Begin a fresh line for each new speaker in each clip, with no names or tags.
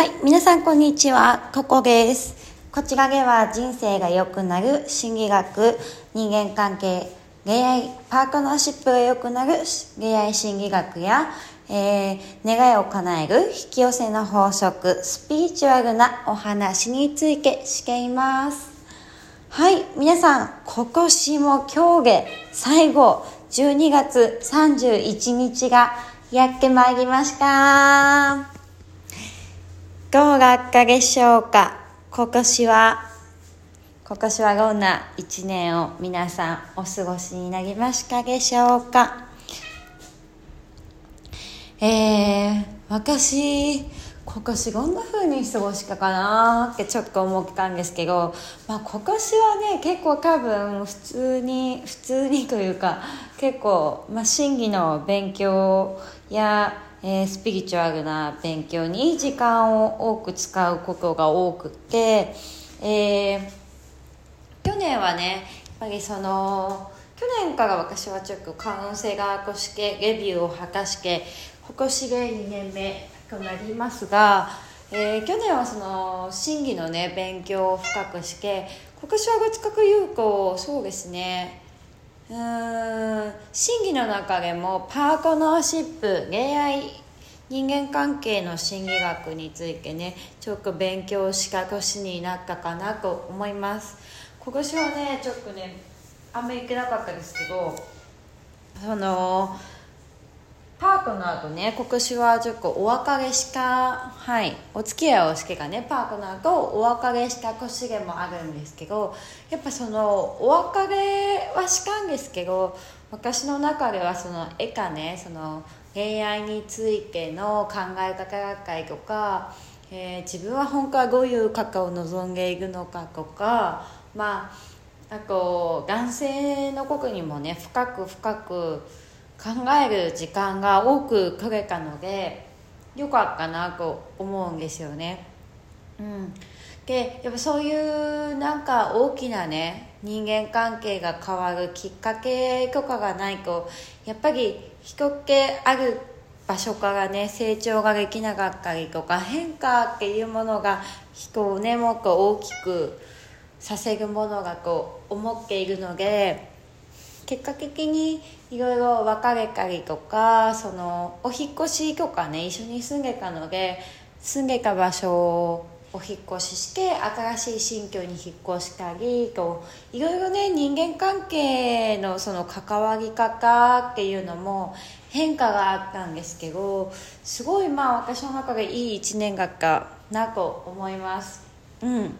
はい、皆さんこんにちは、ここです。こちらでは人生が良くなる心理学、人間関係、恋愛、パートナーシップが良くなる恋愛心理学や、えー、願いを叶える引き寄せの法則、スピリチュアルなお話についてしています。はい、皆さん、今年も今日で最後、12月31日がやってまいりました。どうだったでしょうか？今年は、今年はどんな一年を皆さんお過ごしになりましたでしょうか？えー、私、今年どんな風に過ごしたかな？ってちょっと思ったんですけど、まあ、今年はね結構多分普通に普通にというか結構、まあ、真偽の勉強や、えー、スピリチュアルな勉強に時間を多く使うことが多くて、えー、去年はねやっぱりその去年から私はちょっとカウンセラーとしてレビューを果たして今年で2年目となりますが、えー、去年はその真偽のね勉強を深くして今年はどっちかというとそうですね。うーん。審議の中でもパートナーシップ恋愛人間関係の心理学についてねちょっと勉強した年になったかなと思います。今年はねちょっとねあんまり行けなかったですけどそのパートナーとね今年はちょっとお別れしたはい。お付き合いをしてかねパートナーとお別れした年でもあるんですけどやっぱそのお別れはしたんですけど私の中ではその絵かねその恋愛についての考え方だったりとか、えー、自分は本当はどういう方を望んでいるのかとかまああと男性のことにもね深く深く考える時間が多く取れたのでよかったなと思うんですよね。うん、でやっぱそういうなんか大きなね人間関係が変わるきっかけとかがないとやっぱり人ってある場所からね成長ができなかったりとか変化っていうものが人をねもっと大きくさせるものがこう思っているので結果的にいろいろ別れたりとかそのお引越しとかね一緒に住んでたので住んでた場所をお引越しして新しい新居に引っ越したりといろいろね人間関係のその関わり方っていうのも変化があったんですけどすごいまあ私の中でいい一年だったなと思います。うん。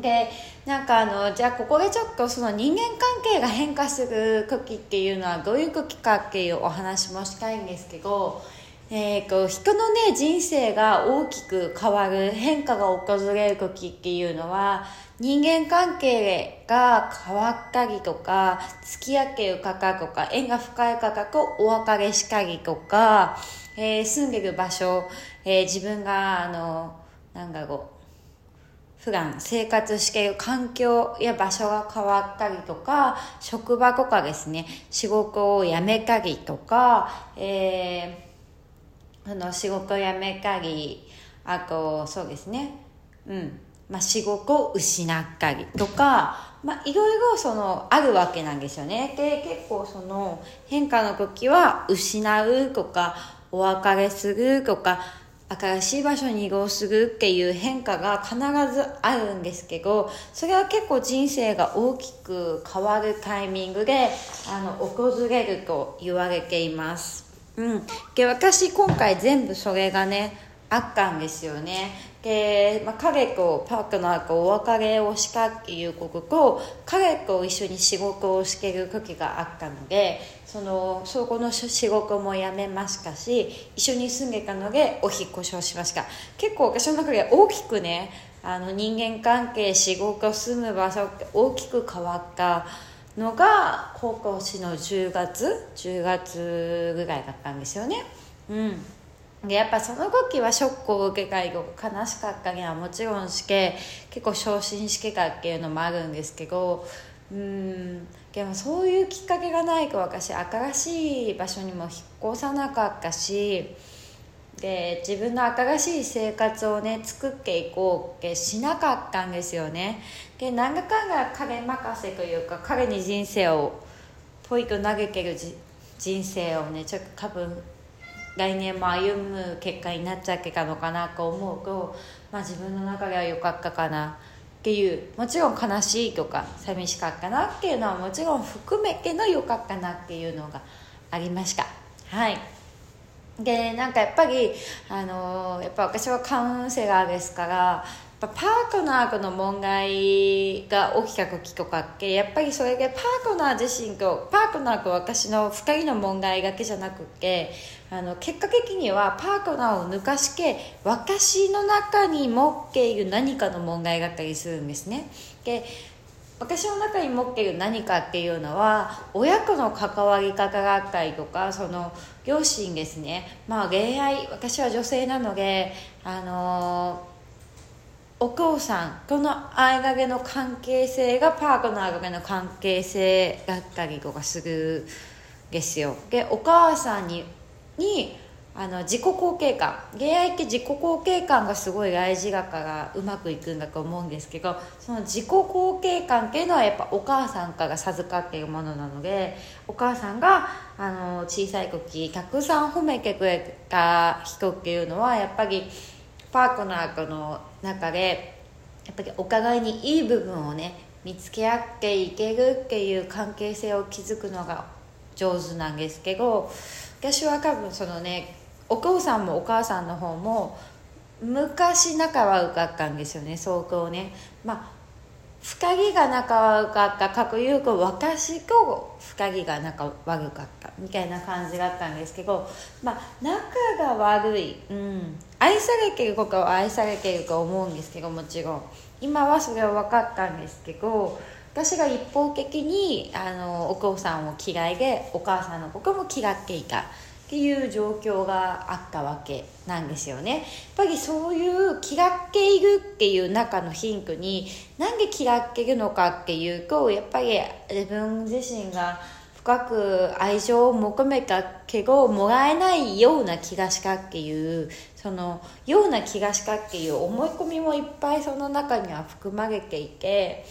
でなんかあのじゃあここでちょっとその人間関係が変化する時っていうのはどういう時かっていうお話もしたいんですけど、えー、こう人のね人生が大きく変わる変化が訪れる時っていうのは人間関係が変わったりとか付き合ってる方とか縁が深い方とお別れしたりとか、えー、住んでる場所、えー、自分があのなんだろう普段生活している環境や場所が変わったりとか職場とかですね仕事を辞めたりとか、えー、あの仕事を辞めたりあとそうですね。うん。まあ、仕事を失ったりとか、まあ、いろいろそのあるわけなんですよね。で結構その変化の時は失うとかお別れするとか新しい場所に移動するっていう変化が必ずあるんですけどそれは結構人生が大きく変わるタイミングであの訪れると言われています、うん、で私今回全部それがねあったんですよね。で、まあ、彼とパートナーとお別れをしたっていうことと彼と一緒に仕事をしてる時があったのでそのそこの仕事も辞めましたし一緒に住んでたのでお引越しをしました。結構私の中で大きくねあの人間関係仕事住む場所って大きく変わったのが高校市の10月10月ぐらいだったんですよね。うん。でやっぱその時はショックを受けたり悲しかったりはもちろんして結構昇進してたっていうのもあるんですけどうんでもそういうきっかけがないと私新しい場所にも引っ越さなかったしで自分の新しい生活をね作っていこうってしなかったんですよね。で何だかんだ彼任せというか彼に人生をポイと投げてる人生をねちょっと多分来年も歩む結果になっちゃってたのかなと思うと、まあ、自分の中では良かったかなっていうもちろん悲しいとか寂しかったなっていうのはもちろん含めての良かったなっていうのがありました。はい。でなんかやっぱりあのやっぱ私はカウンセラーですからパートナーとの問題が起きた時とかってやっぱりそれでパートナー自身とパートナーと私の2人の問題だけじゃなくてあの結果的にはパートナーを抜かして私の中に持っている何かの問題があったりするんですね。で私の中に持っている何かっていうのは親との関わり方があったりとかその両親ですね。まあ恋愛私は女性なのであのーお父さんとの間での関係性がパートナーでの関係性だったりとかするですよ。でお母さんににあの自己肯定感。恋愛って自己肯定感がすごい大事だからうまくいくんだと思うんですけどその自己肯定感っていうのはやっぱお母さんから授かっているものなのでお母さんがあの小さい時たくさん褒めてくれた人っていうのはやっぱりパートナーとの中でやっぱりお互いにいい部分をね見つけ合っていけるっていう関係性を築くのが上手なんですけど私は多分そのねお父さんもお母さんの方も昔仲悪かったんですよね相当ね。まあ深木が仲悪かったかというと私と深木が仲悪かったみたいな感じだったんですけどまあ仲が悪い、うん、愛されてることは愛されてると思うんですけどもちろん。今はそれは分かったんですけど私が一方的にあのお父さんを嫌いでお母さんのことも嫌っていたっていう状況があったわけなんですよね。やっぱりそういう嫌っているっていう中のヒントになんで嫌っているのかっていうとやっぱり自分自身が深く愛情を求めたけどもらえないような気がしたっていうそのような気がしたっていう思い込みもいっぱいその中には含まれていて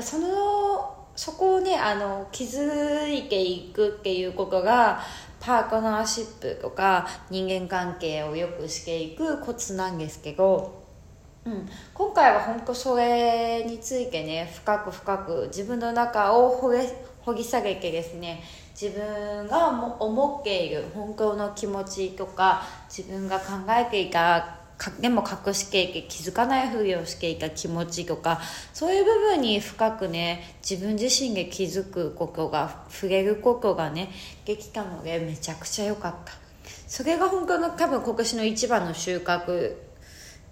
そのそこをねあの気づいていくっていうことがパートナーシップとか人間関係を良くしていくコツなんですけど、うん、今回は本当それについてね深く深く自分の中を掘り掘り下げてですね自分が思っている本当の気持ちとか自分が考えていたでも隠し経験気づかないふりをしていた気持ちとかそういう部分に深くね自分自身で気づくことが触れることがねできたのでめちゃくちゃ良かった。それが本当の多分今年の一番の収穫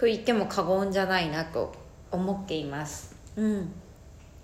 と言っても過言じゃないなと思っています。うん。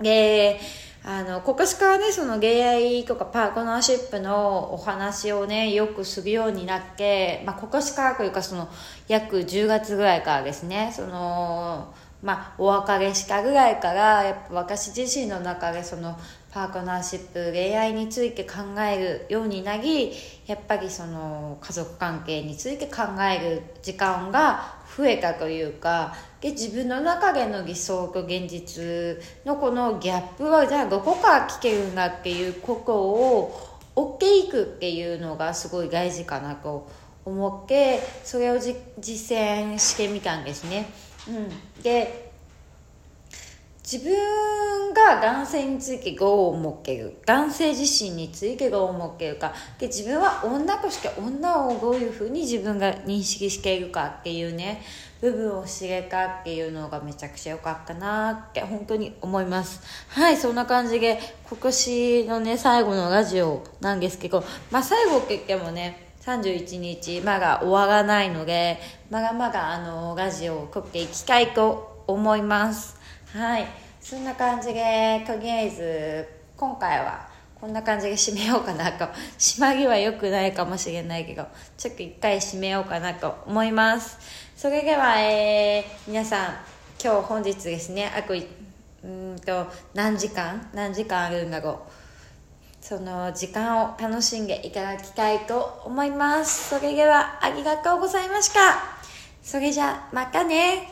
であの今年からねその恋愛とかパートナーシップのお話をねよくするようになって、まあ、今年からというかその約10月ぐらいからですねそのまあお別れしたぐらいからやっぱ私自身の中でそのパートナーシップ恋愛について考えるようになりやっぱりその家族関係について考える時間が増えたというかで自分の中での理想と現実のこのギャップはじゃあどこから来てるんだっていうことを追っていくっていうのがすごい大事かなと思ってそれを実践してみたんですね。うん、で自分が男性についてどう思っている男性自身についてどう思っているか。で自分は女として女をどういうふうに自分が認識しているかっていうね部分を知れたっていうのがめちゃくちゃ良かったなって本当に思います。はいそんな感じで今年のね最後のラジオなんですけどまあ最後って言ってもね31日まだ終わらないのでまだまだあのラジオを撮っていきたいと思います。はい。そんな感じでとりあえず今回はこんな感じで締めようかなと。締まりは良くないかもしれないけどちょっと一回締めようかなと思います。それでは、えー、皆さん今日本日ですね。あとうんと何時間？何時間あるんだろう？その時間を楽しんでいただきたいと思います。それではありがとうございました。それじゃまたね。